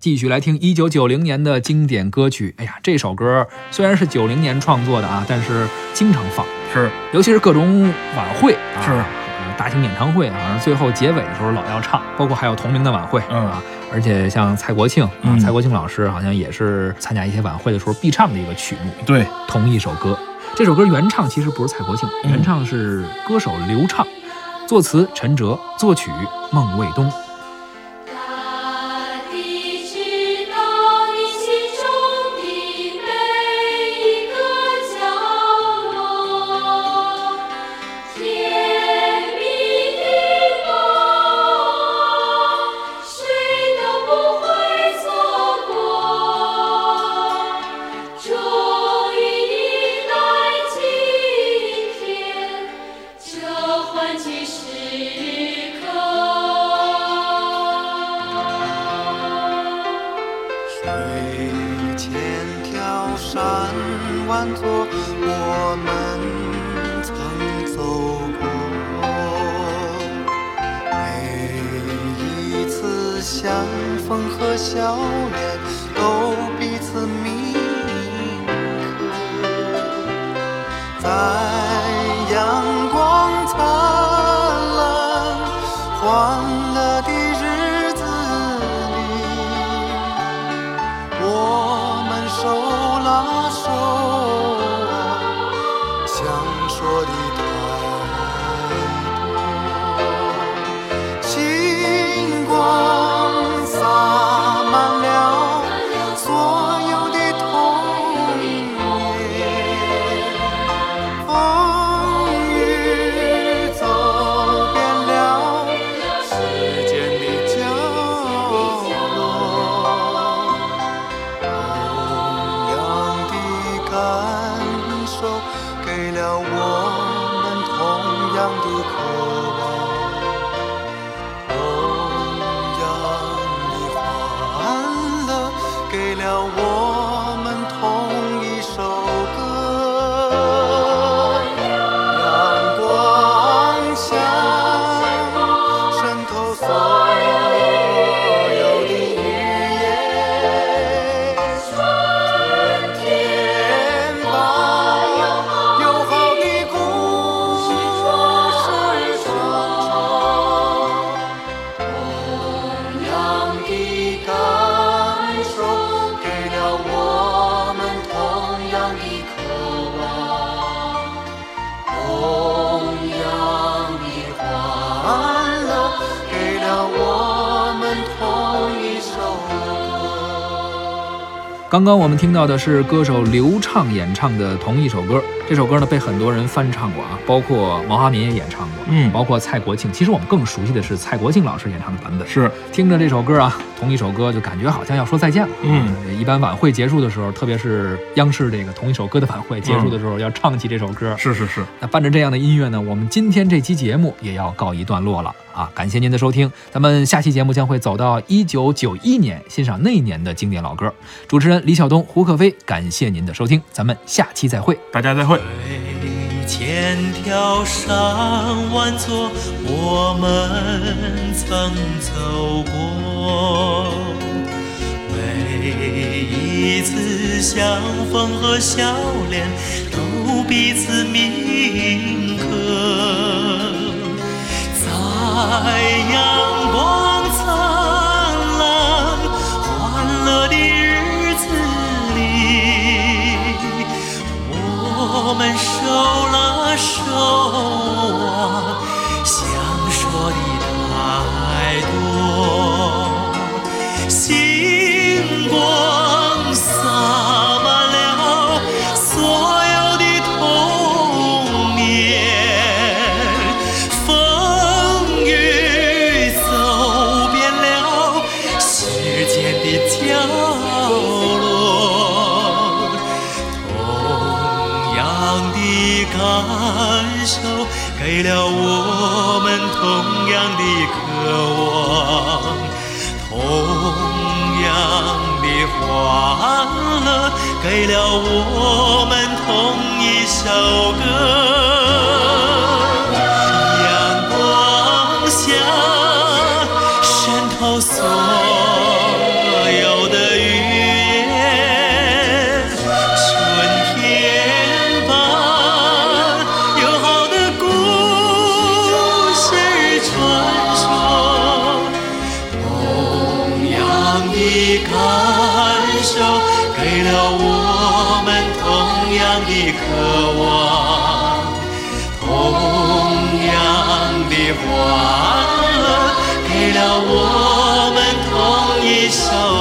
继续来听一九九零年的经典歌曲。哎呀，这首歌虽然是九零年创作的啊，但是经常放，是尤其是各种晚会啊，是呃大型演唱会啊，最后结尾的时候老要唱，包括还有同名的晚会、嗯啊。而且像蔡国庆啊，嗯蔡国庆老师好像也是参加一些晚会的时候必唱的一个曲目，对，同一首歌。这首歌原唱其实不是蔡国庆，嗯原唱是歌手刘畅，作词陈哲，作曲孟卫东。欢聚时刻，千条山万座，我们曾走过。每一次相逢和笑脸，都彼欢乐的日子里。我们手拉手，想说的样刚刚我们听到的是歌手刘畅演唱的同一首歌，这首歌呢被很多人翻唱过啊，包括毛阿敏也演唱过，嗯包括蔡国庆。其实我们更熟悉的是蔡国庆老师演唱的版本。是，听着这首歌啊，同一首歌就感觉好像要说再见了。嗯呃，一般晚会结束的时候，特别是央视这个同一首歌的晚会结束的时候，要唱起这首歌。是是是，那伴着这样的音乐呢，我们今天这期节目也要告一段落了啊！感谢您的收听，咱们下期节目将会走到一九九一年，欣赏那一年的经典老歌。主持人李晓东、胡可飞，感谢您的收听，咱们下期再会。大家再会。千条山万座，我们曾走过。每一次相逢和笑脸，都彼此铭刻。在阳手拉手给了我们同样的渴望，同样的欢乐，给了我们同一首歌。的感受给了我们同样的渴望同样的欢乐给了我们同一首